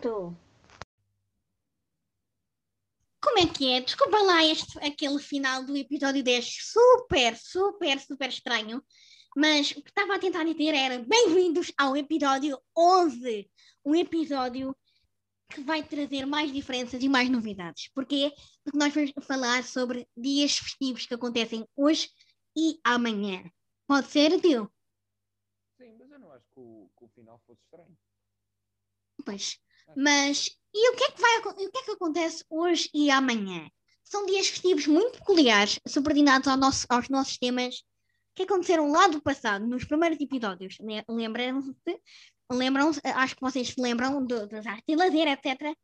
Pronto. Como é que é? Desculpa lá este, aquele final do episódio 10 super, super, super estranho. Mas o que estava a tentar dizer era bem-vindos ao episódio 11. Um episódio que vai trazer mais diferenças e mais novidades. Porquê? Porque nós vamos falar sobre dias festivos que acontecem hoje e amanhã. Pode ser, tio? Sim, mas eu não acho que o, que o final fosse estranho. Pois. Mas e o que é que vai o que é que acontece hoje e amanhã? São dias festivos muito peculiares, subordinados ao nosso, aos nossos temas que aconteceram lá do passado, nos primeiros episódios. Lembram-se? Lembram-se? Acho que vocês se lembram do, das artes de lazer, etc.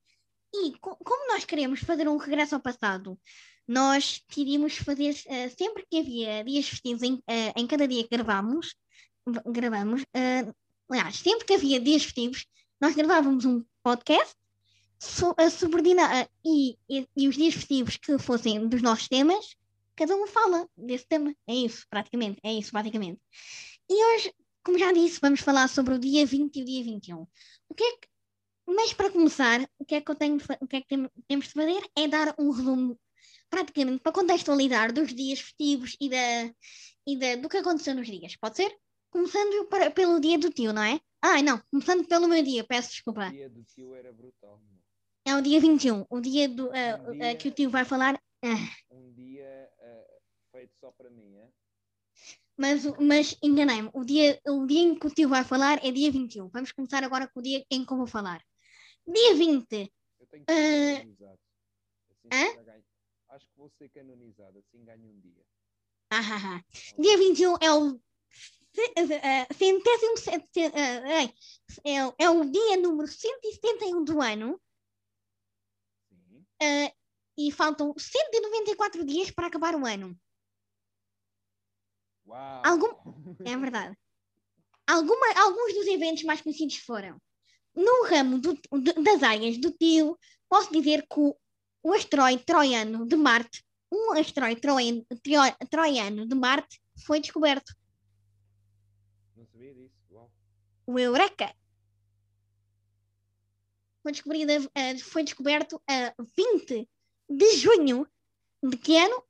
E co como nós queremos fazer um regresso ao passado, nós decidimos fazer uh, sempre que havia dias festivos em, uh, em cada dia que gravamos, gravamos, uh, aliás, sempre que havia dias festivos, nós gravávamos um podcast so, subordinar e, e, e, os dias festivos que fossem dos nossos temas, cada um fala desse tema. É isso, praticamente. É isso, basicamente. E hoje, como já disse, vamos falar sobre o dia 20 e o dia 21. O que é que, mas para começar, o que é que, eu tenho, o que, é que temos de fazer é dar um resumo, praticamente, para contextualizar dos dias festivos e, da, e da, do que aconteceu nos dias. Pode ser? Começando para, pelo dia do tio, não é? Ah, não, começando pelo meu dia, peço desculpa. O dia do tio era brutal. É o dia 21, o dia, do, uh, um dia uh, que o tio vai falar. Uh. Um dia feito só para mim, é? Mas, mas enganei-me, o dia, o dia em que o tio vai falar é dia 21. Vamos começar agora com o dia em que eu vou falar. Dia 20. Eu tenho que ser canonizado. Assim ganho, acho que vou ser canonizado, assim ganho um dia. Ah, ah, ah. Dia 21 é o centésimo, é, é o dia número 171 do ano Uh, e faltam 194 dias para acabar o ano. Uau. Algum... É verdade. Alguma, alguns dos eventos mais conhecidos foram no ramo do, das áreas do tio, posso dizer que o, o asteroide troiano de Marte, um asteroide troiano, troiano de Marte, foi descoberto. Disso. Uau. O Eureka foi, foi descoberto a 20 de junho de que ano?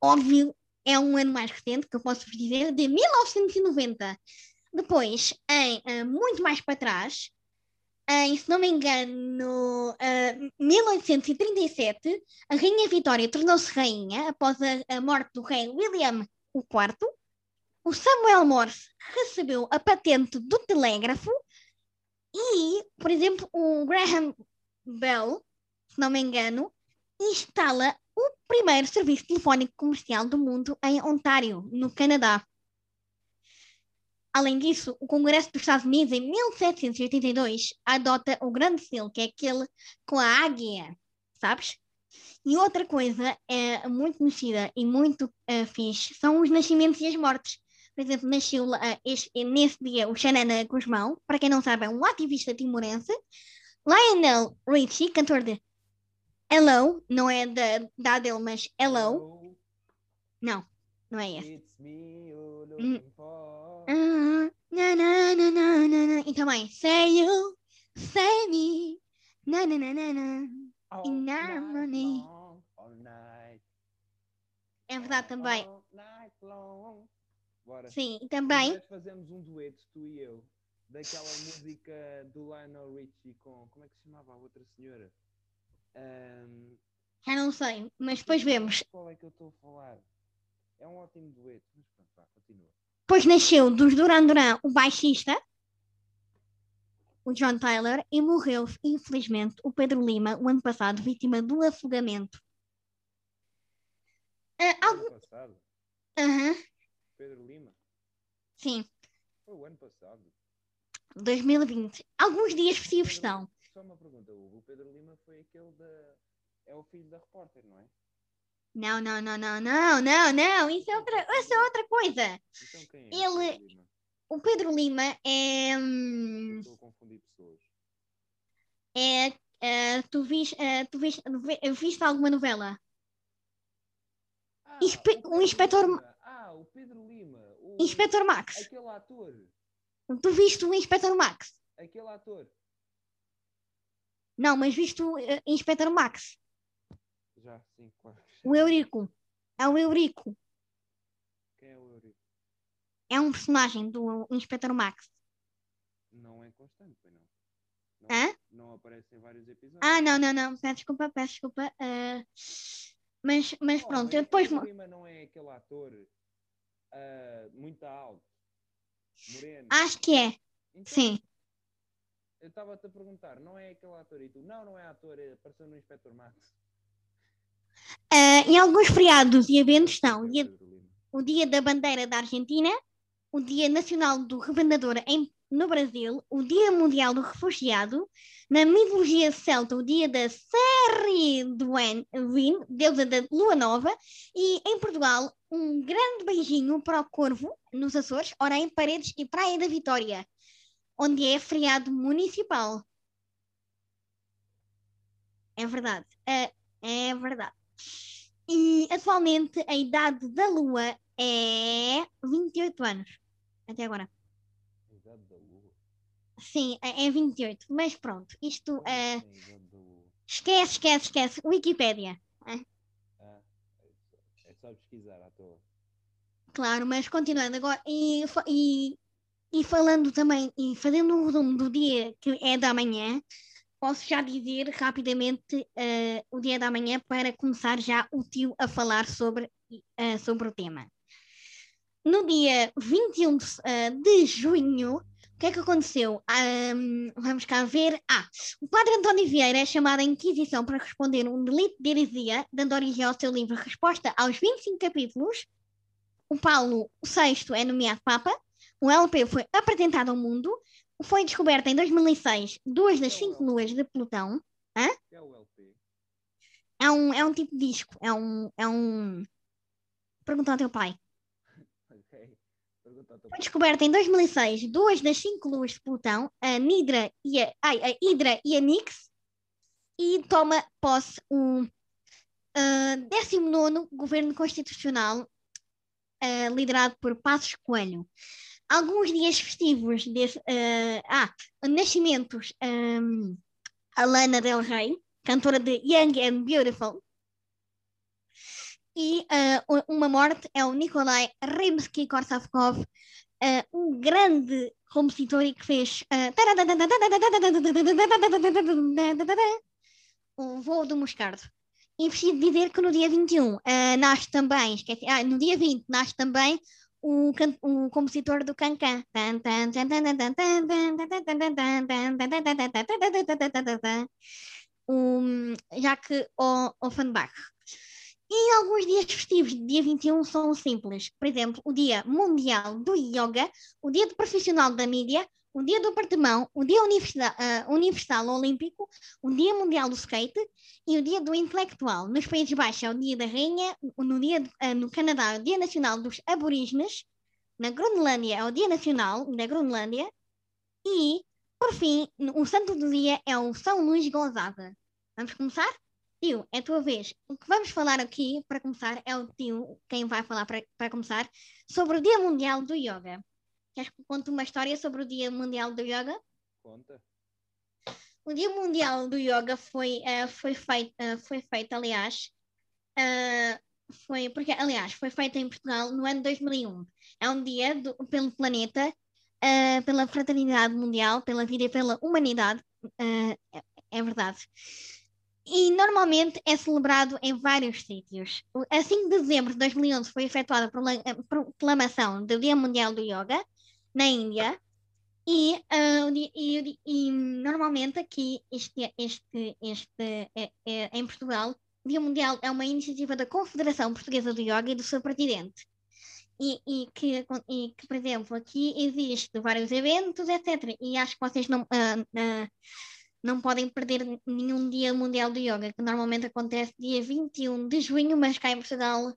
Óbvio, é um ano mais recente, que eu posso vos dizer, de 1990. Depois, em uh, muito mais para trás, em, se não me engano, uh, 1837, a Rainha Vitória tornou-se rainha após a, morte do rei William IV. O Samuel Morse recebeu a patente do telégrafo e, por exemplo, o Graham Bell, se não me engano, instala o primeiro serviço telefónico comercial do mundo em Ontário, no Canadá. Além disso, o Congresso dos Estados Unidos, em 1782, adota o Grande Selo, que é aquele com a águia, sabes? E outra coisa é muito conhecida e muito uh, fixe são os nascimentos e as mortes por exemplo, nasceu uh, este, nesse dia o Xanana Guzmão, para quem não sabe, é um ativista timorense. Lionel Richie, cantor de Hello, não é da, da Adele, mas Hello. Não, não é esse. Hum. Na, na, na, na, na, na. E também Say You, Say Me, na, na, na, na, na. In harmony. É verdade também. Bora. Sim, também. fazemos um dueto, tu e eu, daquela música do Lionel Richie com. Como é que se chamava a outra senhora? Um... Já não sei, mas depois vemos. Qual é que eu estou a falar? É um ótimo dueto, mas pronto, vá, continua. Depois nasceu dos Duran Duran o baixista, o John Tyler, e morreu, infelizmente, o Pedro Lima, o ano passado, vítima do afogamento. Uh, algum... Ano passado? Aham. Pedro Lima? Sim. Foi o ano passado. 2020. Alguns dias festivos estão. Só uma pergunta, o Pedro Lima foi aquele da. É o filho da repórter, não é? Não, não, não, não, não, não, não. Isso é outra, isso é outra coisa. Então quem é? Ele. O Pedro Lima é. Hum, Estou a confundir pessoas. É. Uh, tu viste, uh, tu viste, viste alguma novela? Ah, o, o inspetor. O Pedro Lima. O... Inspector Max. Aquele ator. Tu viste o Inspector Max? Aquele ator. Não, mas visto uh, Inspector Max. Já, sim, claro. O Eurico. É o Eurico. Quem é o Eurico? É um personagem do Inspector Max. Não é constante, não. Não, Hã? não aparece em vários episódios. Ah, não, não, não. Peço desculpa, peço desculpa. Uh, mas, mas Oh, pronto, mas eu depois. mo- prima não é aquele ator ah, muito alto, moreno. Acho que é, Então, sim. Eu estava-te a perguntar, não é aquele ator e tu? Não, não é ator, é, apareceu no Inspector Max. Uh, em alguns feriados e eventos estão o dia, o dia da Bandeira da Argentina, o Dia Nacional do Revendedor em, no Brasil, o Dia Mundial do Refugiado, na mitologia celta, o dia da Serri do Win, deusa da Lua Nova, e em Portugal, um grande beijinho para o Corvo, nos Açores, ora em Paredes e Praia da Vitória, onde é feriado municipal. É verdade, é, é verdade. E atualmente a idade da Lua é 28 anos. Até agora. A idade da lua. Sim, é é 28. Mas pronto, isto é. lua? Esquece, esquece, esquece. Wikipédia. Ah, é só, é só pesquisar à toa. Claro, mas continuando agora. E, e, e falando também, e fazendo um resumo do dia que é da manhã, posso já dizer rapidamente eh, o dia da manhã para começar já o tio a falar sobre, eh, sobre o tema. No dia 21 de, eh, de junho, que é que aconteceu? Ahm, vamos cá ver. Ah, o padre António Vieira é chamado à Inquisição para responder um delito de heresia, dando origem ao seu livro Resposta aos 25 capítulos. O Paulo VI é nomeado Papa. O LP foi apresentado ao mundo. Foi descoberta em 2006 duas das cinco luas de Plutão. Que é o LP? É um, é um tipo de disco. É um. É um... Pergunta ao teu pai. Ok. Pergunta ao teu Foi descoberta em 2006 duas das cinco luas de Plutão, a Nidra e a, ai, a Hidra e a Nix, e toma posse o ah, 19 governo constitucional ah, liderado por Passos Coelho. Alguns dias festivos desse, ah, ah, nascimentos ahm, a Lana Del Rey, cantora de Young and Beautiful, e ah, u- uma morte é o Nikolai Rimsky-Korsakov, ah, um grande compositor e que fez ah, o voo do Moscardo. E preciso dizer que no dia 21 ah, nasce também, esqueci, ah, no dia 20 nasce também o, can- o compositor do Cancan. O Jacques Offenbach. E alguns dias festivos, dia 21, são simples. Por exemplo, o Dia Mundial do Yoga, o Dia do Profissional da Mídia, o Dia do Apartamão, o Dia Universal, ah, Universal Olímpico, o Dia Mundial do Skate e o Dia do Intelectual. Nos Países Baixos é o Dia da Rainha, no, dia, ah, no Canadá é o Dia Nacional dos Aborígenes, na Groenlândia é o Dia Nacional da Groenlândia e, por fim, o santo do dia é o São Luís Gonzaga. Vamos começar? Tio, é a tua vez. O que vamos falar aqui, para começar, é o tio quem vai falar para, para começar, sobre o Dia Mundial do Yoga. Queres que conte uma história sobre o Dia Mundial do Yoga? Conta. O Dia Mundial do Yoga foi, eh, foi, feito, eh, foi feito, aliás, eh, foi, porque, aliás, foi feito em Portugal no ano 2001. É um dia do- pelo planeta, pela fraternidade mundial, pela vida e pela humanidade. é, é verdade. E normalmente é celebrado em vários sítios. A 5 de dezembro de 2011 foi efetuada a proclamação do Dia Mundial do Yoga na Índia. E, di- e e normalmente aqui, este, este, este, é- é- em Portugal, o Dia Mundial é uma iniciativa da Confederação Portuguesa do Yoga e do seu presidente. E, e que, e que, por exemplo, aqui existe vários eventos, etc. E acho que vocês não, ah, ah, não podem perder nenhum Dia Mundial do Yoga, que normalmente acontece dia 21 de junho, mas cá em Portugal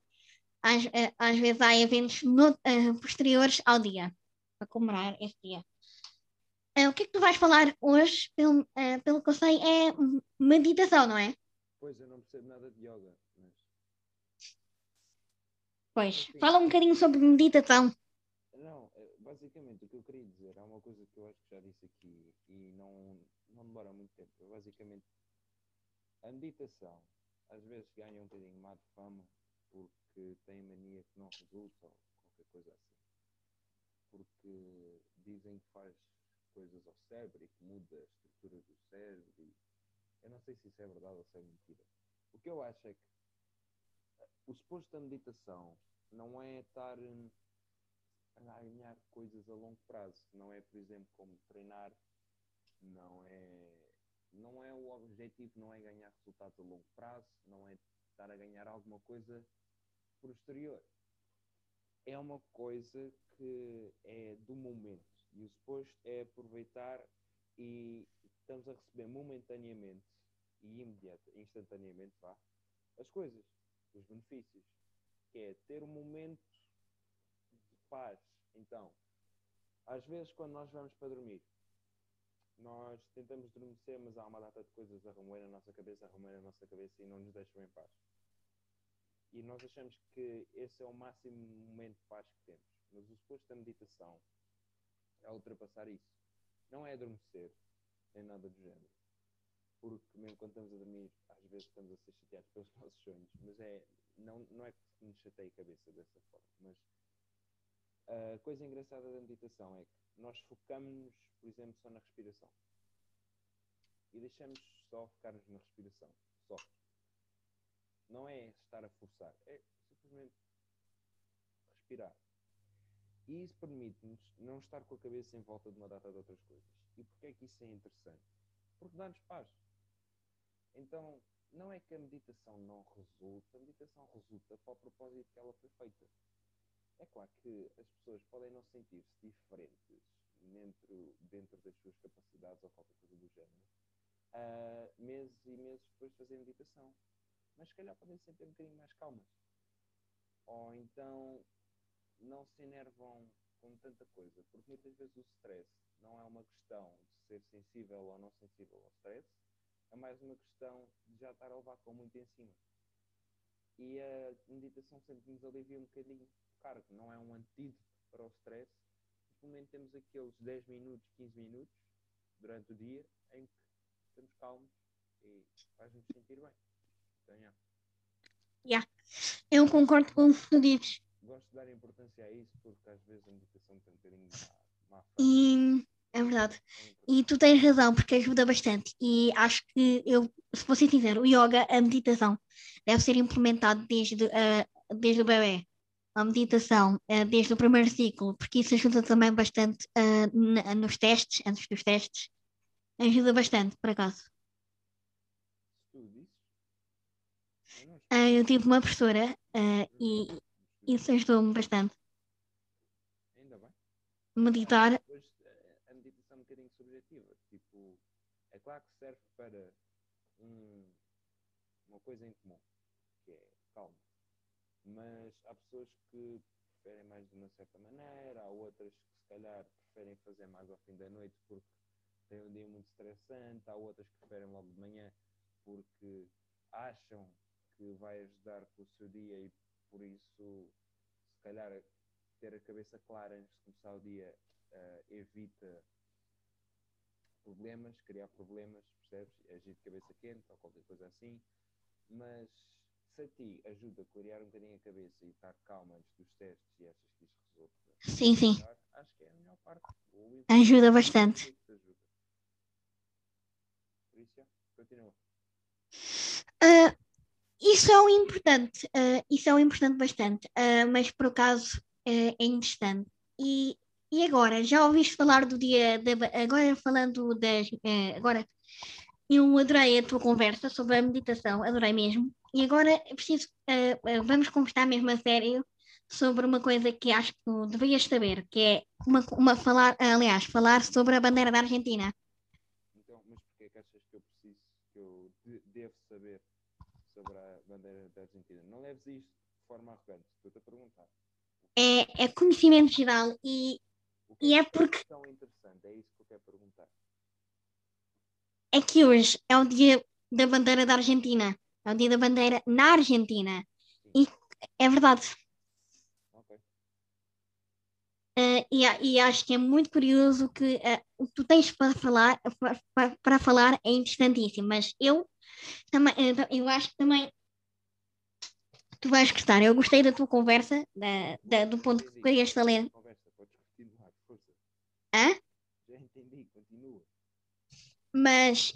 às, ah, às vezes há eventos no- ah, posteriores ao dia, para comemorar este dia. Ah, o que é que tu vais falar hoje, pelo, ah, pelo que eu sei, é meditação, não é? Pois eu não percebo nada de yoga, mas Pois, Sim. fala um bocadinho sobre meditação. não, basicamente o que eu queria dizer é uma coisa que eu acho que já disse aqui e não, não demora muito tempo. Eu, basicamente, a meditação às vezes ganha um bocadinho má de fama porque tem mania que não resulta ou qualquer coisa assim. Porque dizem que faz coisas ao cérebro e que muda a estrutura do cérebro. E eu não sei se isso é verdade ou se é mentira. O que eu acho é que o suposto da meditação não é estar hum, a ganhar coisas a longo prazo. Não é, por exemplo, como treinar. Não é, não é o objetivo, não é ganhar resultados a longo prazo, não é estar a ganhar alguma coisa posterior. É uma coisa que é do momento. E o suposto é aproveitar e estamos a receber momentaneamente e imediata, instantaneamente, vá, as coisas, os benefícios. Que é ter um momento de paz. Então, às vezes quando nós vamos para dormir, nós tentamos adormecer, mas há uma data de coisas a remoer na nossa cabeça, a remoer na nossa cabeça e não nos deixam em paz. E nós achamos que esse é o máximo momento de paz que temos. Mas o suposto da meditação é ultrapassar isso. Não é adormecer, nem nada do género. Porque mesmo quando estamos a dormir, às vezes estamos a ser chateados pelos nossos sonhos. Mas é, não, não é que nos chateie a cabeça dessa forma. Mas a coisa engraçada da meditação é que nós focamos-nos, por exemplo, só na respiração. E deixamos só focar-nos na respiração. Só. Não é estar a forçar, é simplesmente respirar. E isso permite-nos não estar com a cabeça em volta de uma data de outras coisas. E porquê é que isso é interessante? Porque dá-nos paz. Então, não é que a meditação não resulta, a meditação resulta para o propósito que ela foi feita. É claro que as pessoas podem não sentir-se diferentes dentro, dentro das suas capacidades ou qualquer coisa do género, uh, meses e meses depois de fazer meditação. Mas se calhar podem se sentir um bocadinho mais calmas. Ou então não se enervam com tanta coisa, porque muitas vezes o stress não é uma questão de ser sensível ou não sensível ao stress, é mais uma questão de já estar a levar com muito em cima. E a meditação sempre nos alivia um bocadinho cargo, não é um antídoto para o stress. Neste momento temos aqueles 10 minutos, 15 minutos durante o dia em que estamos calmos e faz-nos sentir bem. Então, yeah. Yeah. Eu concordo com o que dizes. Gosto de dar importância a isso porque às vezes a meditação tem um bocadinho má, má E é verdade. É e tu tens razão, porque ajuda bastante. E acho que eu, se fosse sincero, o yoga, a meditação, deve ser implementado desde, uh, desde o bebê a meditação uh, desde o primeiro ciclo, porque isso ajuda também bastante uh, nos testes, antes dos testes. Ajuda bastante, por acaso. Uh, eu tive uma professora e isso ajudou-me bastante. Ainda bem. Meditar. A meditação é um bocadinho subjetiva. Tipo, é claro que serve para um, uma coisa em comum, que é calma mas há pessoas que preferem mais de uma certa maneira, há outras que se calhar preferem fazer mais ao fim da noite porque têm um dia muito estressante, há outras que preferem logo de manhã porque acham que vai ajudar com o seu dia e por isso se calhar ter a cabeça clara antes de começar o dia uh, evita problemas, criar problemas, percebes? Agir de cabeça quente ou qualquer coisa assim, mas se a ti ajuda a clarear um bocadinho a cabeça e estar calma antes dos testes e achas que isto resulta, sim, sim. Acho que é a melhor parte. Ajuda bastante. continua. Uh, isso é o importante, uh, isso é o importante bastante, uh, mas por acaso é interessante. E, e agora, já ouviste falar do dia, de, agora falando das, agora eu adorei a tua conversa sobre a meditação, adorei mesmo. E agora é preciso, uh, vamos conversar mesmo a sério sobre uma coisa que acho que tu deverias saber, que é uma, uma falar, aliás, falar sobre a bandeira da Argentina. Então, mas porquê é que achas que eu preciso, que eu de, devo saber sobre a bandeira da Argentina? Não leves isto de forma arrogante, estou-te a perguntar. É, é conhecimento geral e, e é, é porque. tão interessante, é isso que eu quero perguntar é que hoje é o dia da bandeira da Argentina. É o dia da bandeira na Argentina. E é verdade. Ok. Uh, e, e, acho que é muito curioso que uh, o que tu tens para falar, para, para falar é interessantíssimo, mas eu também, uh, eu acho que também tu vais gostar. Eu gostei da tua conversa, da, da do ponto que querias falar. Hã? Mas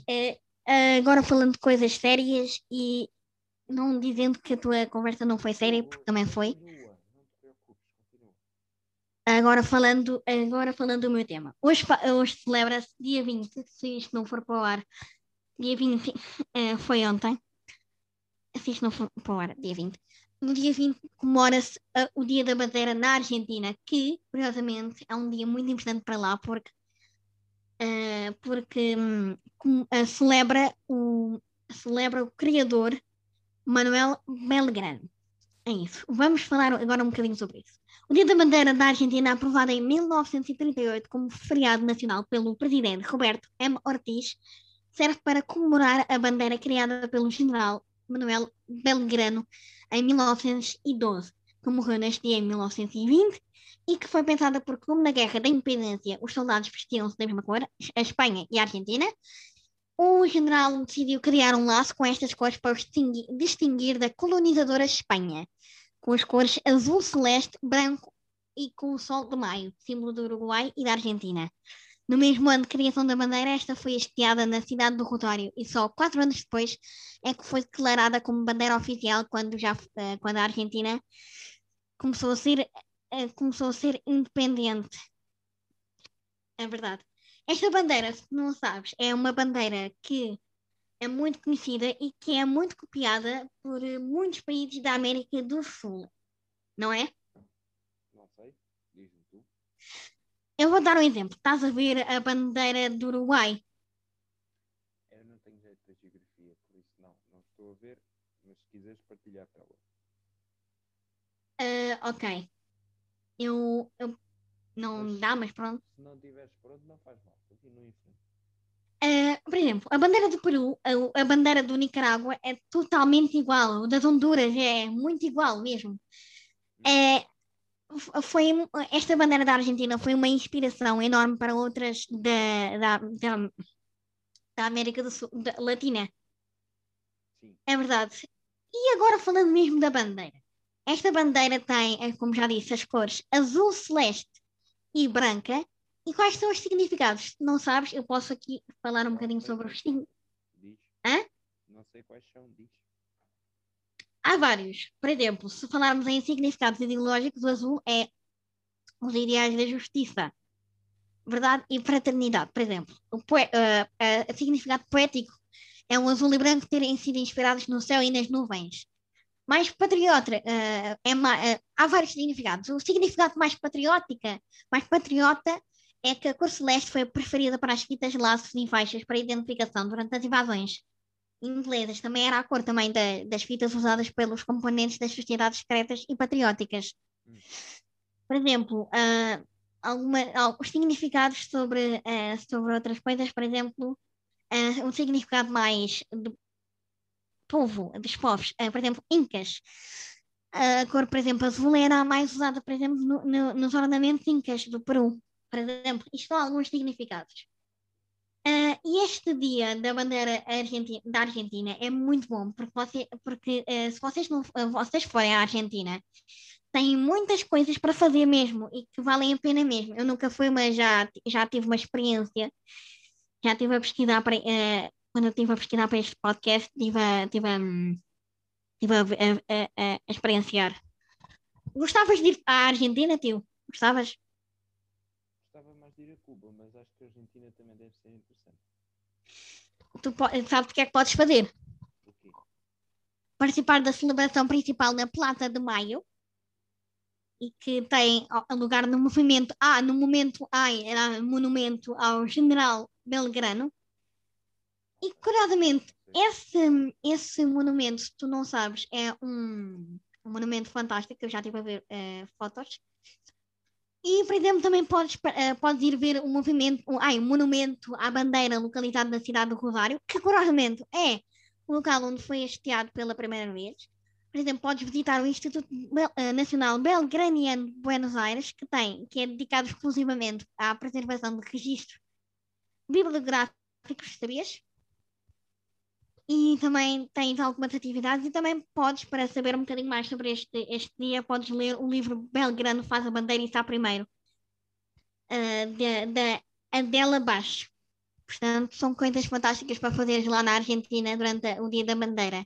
agora falando de coisas sérias e não dizendo que a tua conversa não foi séria, porque também foi. Agora falando, agora falando do meu tema. Hoje, hoje celebra-se dia 20, se isto não for para o ar. Dia 20 eh, foi ontem. Se isto não for para o ar, dia 20. No dia 20 comemora-se uh, o Dia da Bandeira na Argentina, que, curiosamente, é um dia muito importante para lá, porque, uh, porque uh, celebra, o, celebra o criador Manuel Belgrano. É isso. Vamos falar agora um bocadinho sobre isso. O Dia da Bandeira da Argentina, aprovado em 1938 como feriado nacional pelo presidente Roberto M. Ortiz, serve para comemorar a bandeira criada pelo general Manuel Belgrano em 1912, que morreu neste dia em 1920 e que foi pensada porque, como na Guerra da Independência os soldados vestiam-se da mesma cor, a Espanha e a Argentina, o general decidiu criar um laço com estas cores para os distinguir, da colonizadora Espanha com as cores azul celeste, branco e com o sol de maio, símbolo do Uruguai e da Argentina. No mesmo ano de criação da bandeira, esta foi hasteada na cidade do Rotório e só quatro anos depois é que foi declarada como bandeira oficial quando, já, eh, quando a Argentina começou a ser, eh, começou a ser independente. É verdade. Esta bandeira, se não sabes, é uma bandeira que é muito conhecida e que é muito copiada por muitos países da América do Sul, não é? Não sei, diz-me tu. Eu vou dar um exemplo. Estás a ver a bandeira do Uruguai? Eu não tenho jeito de geografia, por isso não, não estou a ver, mas se quiseres partilhar tela. Uh, ok. Eu, eu não mas, dá, mas pronto. Se não tiveres pronto, não faz mal. Continua em frente. Uh, por exemplo, a bandeira do Peru, a, a, bandeira do Nicarágua é totalmente igual, o das Honduras é muito igual mesmo. É, foi, esta bandeira da Argentina foi uma inspiração enorme para outras da, da, da, da América do Sul, da Latina. Sim. É verdade. E agora falando mesmo da bandeira. Esta bandeira tem, como já disse, as cores azul celeste e branca e quais são os significados? Não sabes? Eu posso aqui falar um bocadinho sobre os significados. Hã? Não sei quais são, diz. Há vários. Por exemplo, se falarmos em significados ideológicos, o azul é os ideais da justiça, verdade e fraternidade. Por exemplo, o, poe uh, uh, significado poético é um azul e branco terem sido inspirados no céu e nas nuvens. Mais patriota, uh, é há vários significados. O significado mais patriótica, mais patriota, é que a cor celeste foi preferida para as fitas, laços e faixas para identificação durante as invasões inglesas. Também era a cor também da, das fitas usadas pelos componentes das sociedades secretas e patrióticas. Por exemplo, uh, alguma, os significados sobre, uh, sobre outras coisas, por exemplo, uh, um significado mais do povo, dos povos, por exemplo, incas. A cor, por exemplo, azul era a mais usada, por exemplo, no, no, nos ornamentos incas do Peru por exemplo, isto são alguns significados. Uh, e este dia da bandeira Argentina, da Argentina é muito bom, porque, você, porque uh, se vocês, não, uh, vocês forem à Argentina, têm muitas coisas para fazer mesmo e que valem a pena mesmo. Eu nunca fui, mas já, já tive uma experiência, já estive a pesquisar para, quando eu estive a pesquisar para este podcast, estive a, tive a, a, a, a, a experienciar. Gostavas de ir à Argentina, tio? Gostavas? ir a Cuba, mas acho que a Argentina também deve ser interessante. Tu sabes o que é que podes fazer? O quê? Participar da celebração principal na Plaza de Maio e que tem lugar no movimento ah, no momento ai, era monumento ao general Belgrano. E curiosamente, esse, esse monumento, se tu não sabes, é um, um monumento fantástico, eu já estive a ver uh, fotos. E, por exemplo, também podes, uh, podes ir ver um movimento, um, ai, um monumento à bandeira localizado na cidade do Rosário, que curiosamente é o local onde foi hasteado pela primeira vez. Por exemplo, podes visitar o Instituto Bel- eh, Nacional Belgraniano de Buenos Aires, que tem, que é dedicado exclusivamente à preservação de registros bibliográficos, sabias? E também tens algumas atividades e também podes, para saber um bocadinho mais sobre este, este dia, podes ler o livro Belgrano faz a bandeira e está primeiro, eh, da Adela Baixo. Portanto, são coisas fantásticas para fazeres lá na Argentina durante o Dia da Bandeira.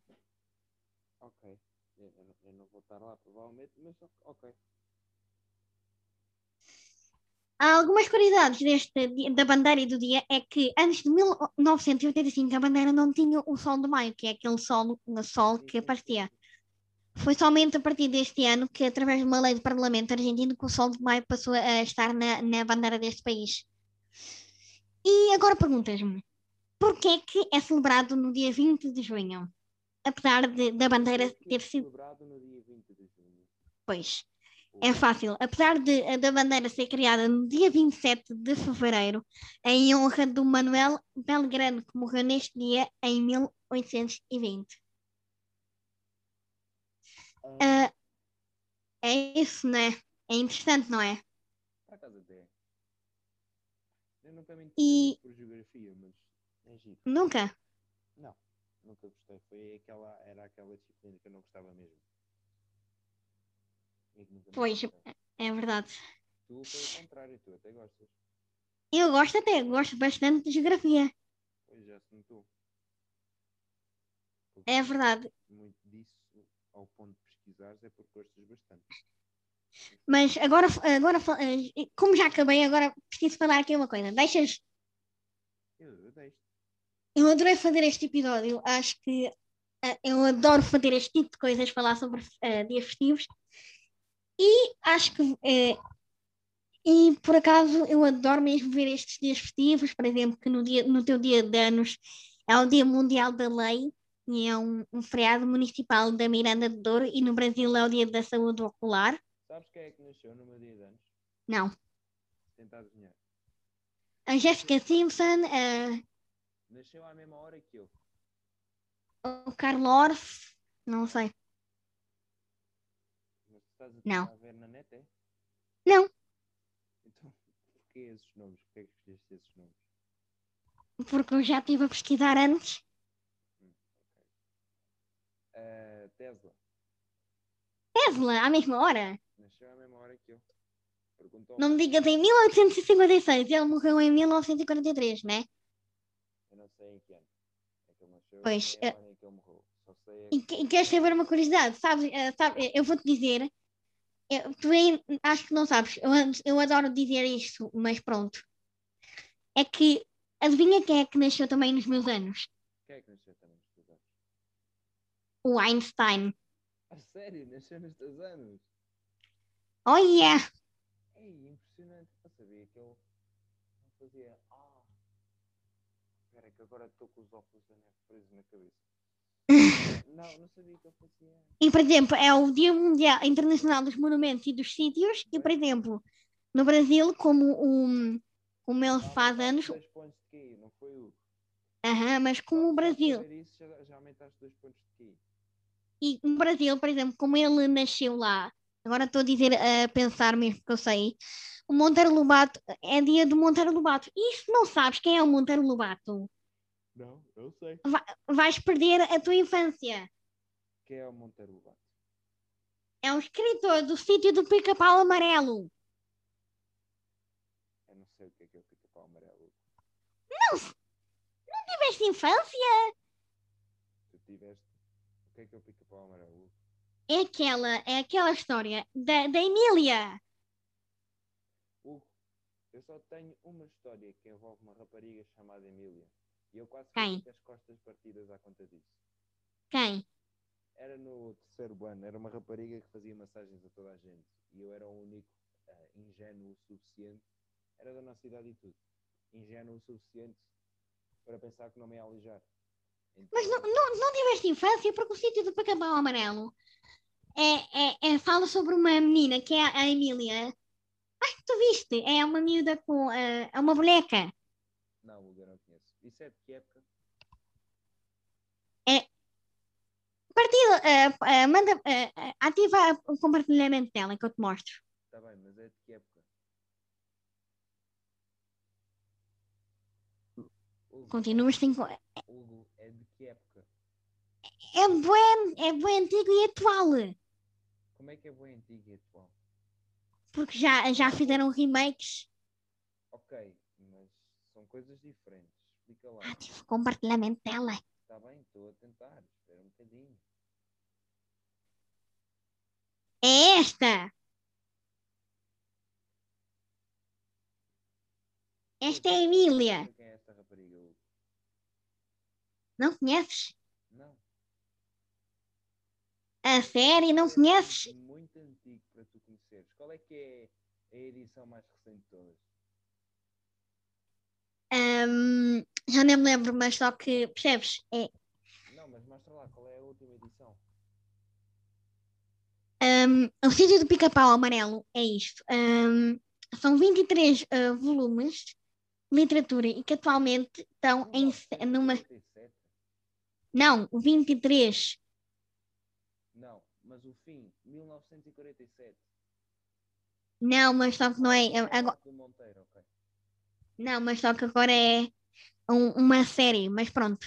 Ok. Eu não vou estar lá, provavelmente, mas ok. Há algumas curiosidades deste, da bandeira e do dia é que antes de 1985 a bandeira não tinha o sol de maio, que é aquele sol, sol que aparecia. Foi somente a partir deste ano que, através de uma lei do Parlamento argentino, que o sol de maio passou a estar na, na bandeira deste país. E agora perguntas-me, porquê é que é celebrado no dia 20 de junho? Apesar de, da bandeira ter é sido... celebrado no dia 20 de junho. Pois, É fácil. Apesar de, da bandeira ser criada no dia 27 de fevereiro, em honra do Manuel Belgrano, que morreu neste dia em 1820. Ah, Ah, é isso, né? É interessante, não é? Por acaso até. Eu nunca me E- interessei por geografia, mas é giro. Nunca. Não, nunca gostei. Foi aquela, era aquela disciplina que eu não gostava mesmo. E que nunca me Pois. interessei. É verdade. Tu foi o contrário, tu até gostas. Eu gosto até, gosto bastante de geografia. Pois já se notou. Porque É verdade. Muito disso, ao ponto de pesquisares, é porque gostas bastante. Mas agora, agora ah, como já acabei, agora preciso falar aqui uma coisa. Deixas. Eu, eu deixo. Eu adorei fazer este episódio. Acho que ah, eu adoro fazer este tipo de coisas, falar sobre ah, dias festivos. E acho que. eh, e por acaso eu adoro mesmo ver estes dias festivos, por exemplo, que no, dia, no teu dia de anos é o Dia Mundial da Lei e é um, um feriado municipal da Miranda de Douro e no Brasil é o Dia da Saúde Ocular. Sabes quem é que nasceu no meu dia de anos? Não. Tentar adivinhar. A Jessica Simpson, a- Nasceu à mesma hora que eu. o Carl Orff, não sei. Estás a Não. ver na net, é? Não. Então, porquê esses nomes? Porquê é que escolheste esses nomes? Porque eu já estive a pesquisar antes. Ah, Tesla. Tesla, à mesma hora. Nasceu à mesma hora que eu. Perguntou. Não me digas em 1856, ele morreu em 1943, né? Eu não sei em que ano. É que ele nasceu. Pois, é- o ano em que ele morreu. Só sei é E, que- que- e queres saber uma curiosidade? Sabes, eh, sabe- eu vou-te dizer, eu, tu acho que não sabes, eu, eu adoro dizer isto, mas pronto. É que, adivinha quem é que nasceu também nos meus anos? Quem é que nasceu também nos teus anos? O Einstein. A sério? Nasceu nos teus anos? Oh yeah! Ei, impressionante. Eu sabia que ele não fazia. Ah! Espera, que agora estou com os óculos da neve presos na cabeça. Não, não sabia que ele fazia. E, por exemplo, é o Dia Mundial Internacional dos Monumentos e dos Sítios, e, por exemplo, no Brasil, como, o, como ele faz anos, dois pontos de QI, não foi o. aham, mas como o Brasil, saber Isso, já, já aumentaste dois pontos de QI. E no Brasil, por exemplo, como ele nasceu lá, agora estou a dizer, a pensar mesmo que eu sei, o Monteiro Lobato é dia do Monteiro Lobato. E se não sabes quem é o Monteiro Lobato, Não, eu sei. vais perder a tua infância. Quem é o Monteiro Lobato? É um escritor do sítio do Pica-Pau Amarelo. Eu não sei o que é que é o pica-pau amarelo. Tiveste infância? Tu tiveste. O que é que é o pica-pau amarelo? É aquela, é aquela história da, da Emília. Hugo, eu só tenho uma história que envolve uma rapariga chamada Emília. E eu quase Quem? fiquei as costas partidas à conta disso. Quem? Era no terceiro ano, era uma rapariga que fazia massagens a toda a gente. E eu era o único uh, ingênuo o suficiente, era da nossa idade e tudo, ingênuo o suficiente para pensar que não me ia alijar. Então... Mas não, não, não tiveste infância porque o sítio do Pacambau Amarelo é, é, é, fala sobre uma menina que é a Emília. Ah, tu viste? É uma miúda com. Uh, é uma boneca. Não, o garoto. 2007? Que época? É, Partida, uh, uh, manda, uh, ativa o compartilhamento dela que eu te mostro. Está bem, mas é de que época? Continuas sem. Hugo, é de que época? É bem, é antigo e atual. Como é que é bom antigo e atual? Porque já, já fizeram remakes. Ok, mas são coisas diferentes. Explica lá. Ativa o compartilhamento tela. Está bem, estou a tentar. Espera um bocadinho. É esta. Esta é a Emília. Quem é esta rapariga? Não conheces? Não. A série não conheces? Muito antigo para tu conheceres. Qual é que é a edição mais recente de todas? Ahm, já nem me lembro, mas só que, percebes? É, Não, mas mostra lá qual é a última edição. ahm, o sítio do pica-pau amarelo é isto. Ahm, são 23 ah, volumes de literatura e que atualmente estão em, numa. 1947? Não, 23. Não, mas o fim, 1947. Não, mas só que não é. Agora, não, mas só que agora é um- uma série, mas pronto.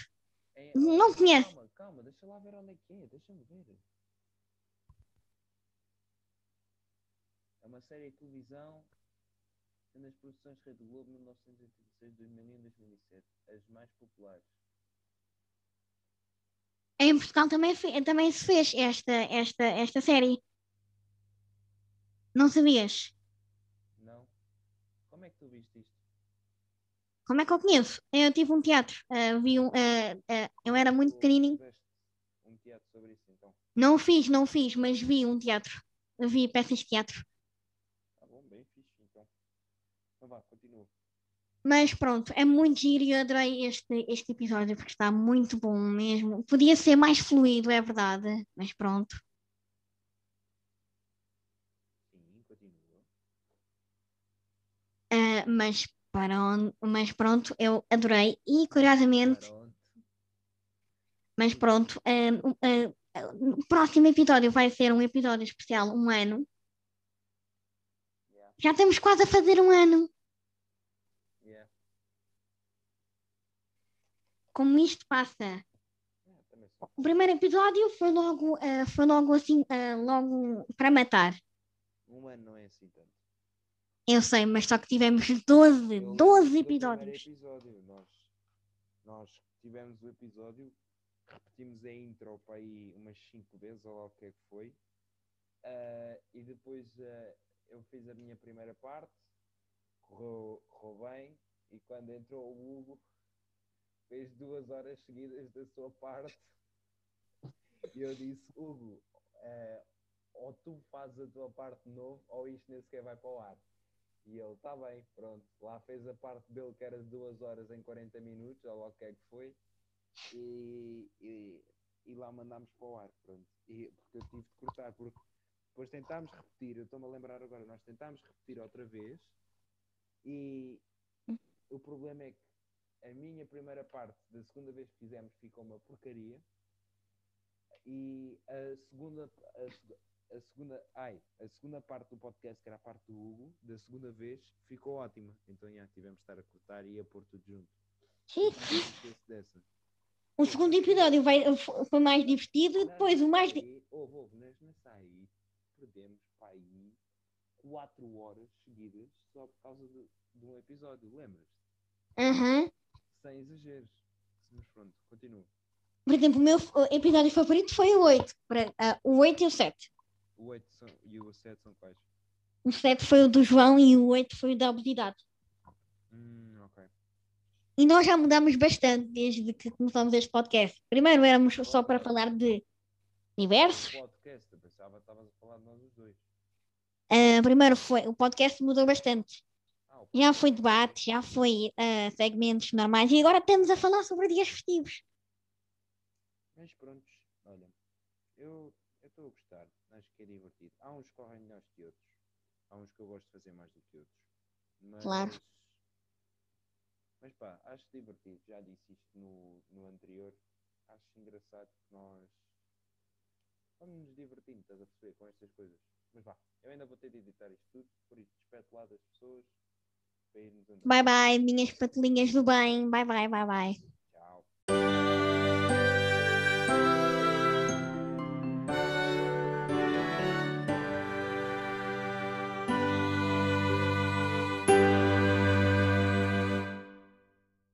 É- Não conheço. Calma, calma, deixa lá ver onde é que é, deixa-me ver. É uma série de televisão nas produções Rede Globo 1986, 2001 e 2007. As mais populares. Em Portugal também, também se fez esta, esta, esta série. Não sabias? Não? Como é que tu viste isto? Como é que eu conheço? Eu tive um teatro. ah, vi um, ah, ah, eu era muito pequenininho. um teatro sobre isso, então. Não fiz, não fiz, mas vi um teatro. Vi peças de teatro. Tá bom, bem fixe, então. Então vá, continua. Mas pronto, é muito giro e eu adorei este, este episódio porque está muito bom mesmo. Podia ser mais fluido, é verdade, mas pronto. Sim, continua. Mas, pronto, mas pronto, eu adorei e curiosamente, mas pronto, o- ah, ah, o próximo episódio vai ser um episódio especial, um ano. Yeah, Já estamos quase a fazer um ano. yeah. Como isto passa. O primeiro episódio foi logo, ah, foi logo assim, ah, logo para matar. Um ano não é assim tanto. Eu sei, mas só que tivemos 12, Eu lembro 12 do primeiro episódios. episódio. Nós, nós tivemos o episódio, repetimos a intro para aí umas 5 vezes, ou lá o que é que foi. Ah, e depois ah, eu fiz a minha primeira parte, correu, correu bem, e quando entrou o Hugo, fez duas horas seguidas da sua parte. E eu disse, Hugo, eh, ou tu fazes a tua parte de novo, ou isto nem sequer vai para o ar. E ele, está bem, pronto. Lá fez a parte dele que era de 2 horas em 40 minutos, ou o que é que foi. E, e, e lá mandámos para o ar, pronto. E, porque eu tive de cortar, porque depois tentámos repetir, eu estou-me a lembrar agora, nós tentámos repetir outra vez. E o problema é que a minha primeira parte da segunda vez que fizemos ficou uma porcaria. E a segunda, a, seg- a segunda, ai, a segunda parte do podcast, que era a parte do Hugo, da segunda vez, ficou ótima. Então já tivemos de estar a cortar e a pôr tudo junto. Sim. O segundo episódio vai, foi mais divertido depois o mais. Houve, houve, nós nessa aí perdemos para aí 4 horas seguidas só por causa de, de um episódio, lembras? Aham. Sem exageros. Mas pronto, continua. Por exemplo, o meu episódio favorito foi o 8. para- ah, o 8 e o 7. O 8 são, e o 7 são quais? O 7 foi o do João e o 8 foi o da obesidade. Hum, ok. E nós já mudamos bastante desde que começamos este podcast. Primeiro éramos só para falar de universos. Podcast, eu pensava que estavas a falar de nós os dois. Ah, primeiro foi. O podcast mudou bastante. Ah, Já foi debate, já foi ah, segmentos normais e agora estamos a falar sobre dias festivos. Mas prontos, olha, eu eu estou a gostar, acho que é divertido. Há uns que correm melhores que outros, há uns que eu gosto de fazer mais do que outros. Mas, Claro. mas pá, acho divertido, já disse isto no, no anterior. Acho engraçado que nós vamos nos divertindo, estás a perceber, com estas coisas. Mas vá, eu ainda vou ter de editar isto tudo, por isso despeto lá das pessoas. Bye bye, minhas patelinhas do bem. Bye bye, bye bye.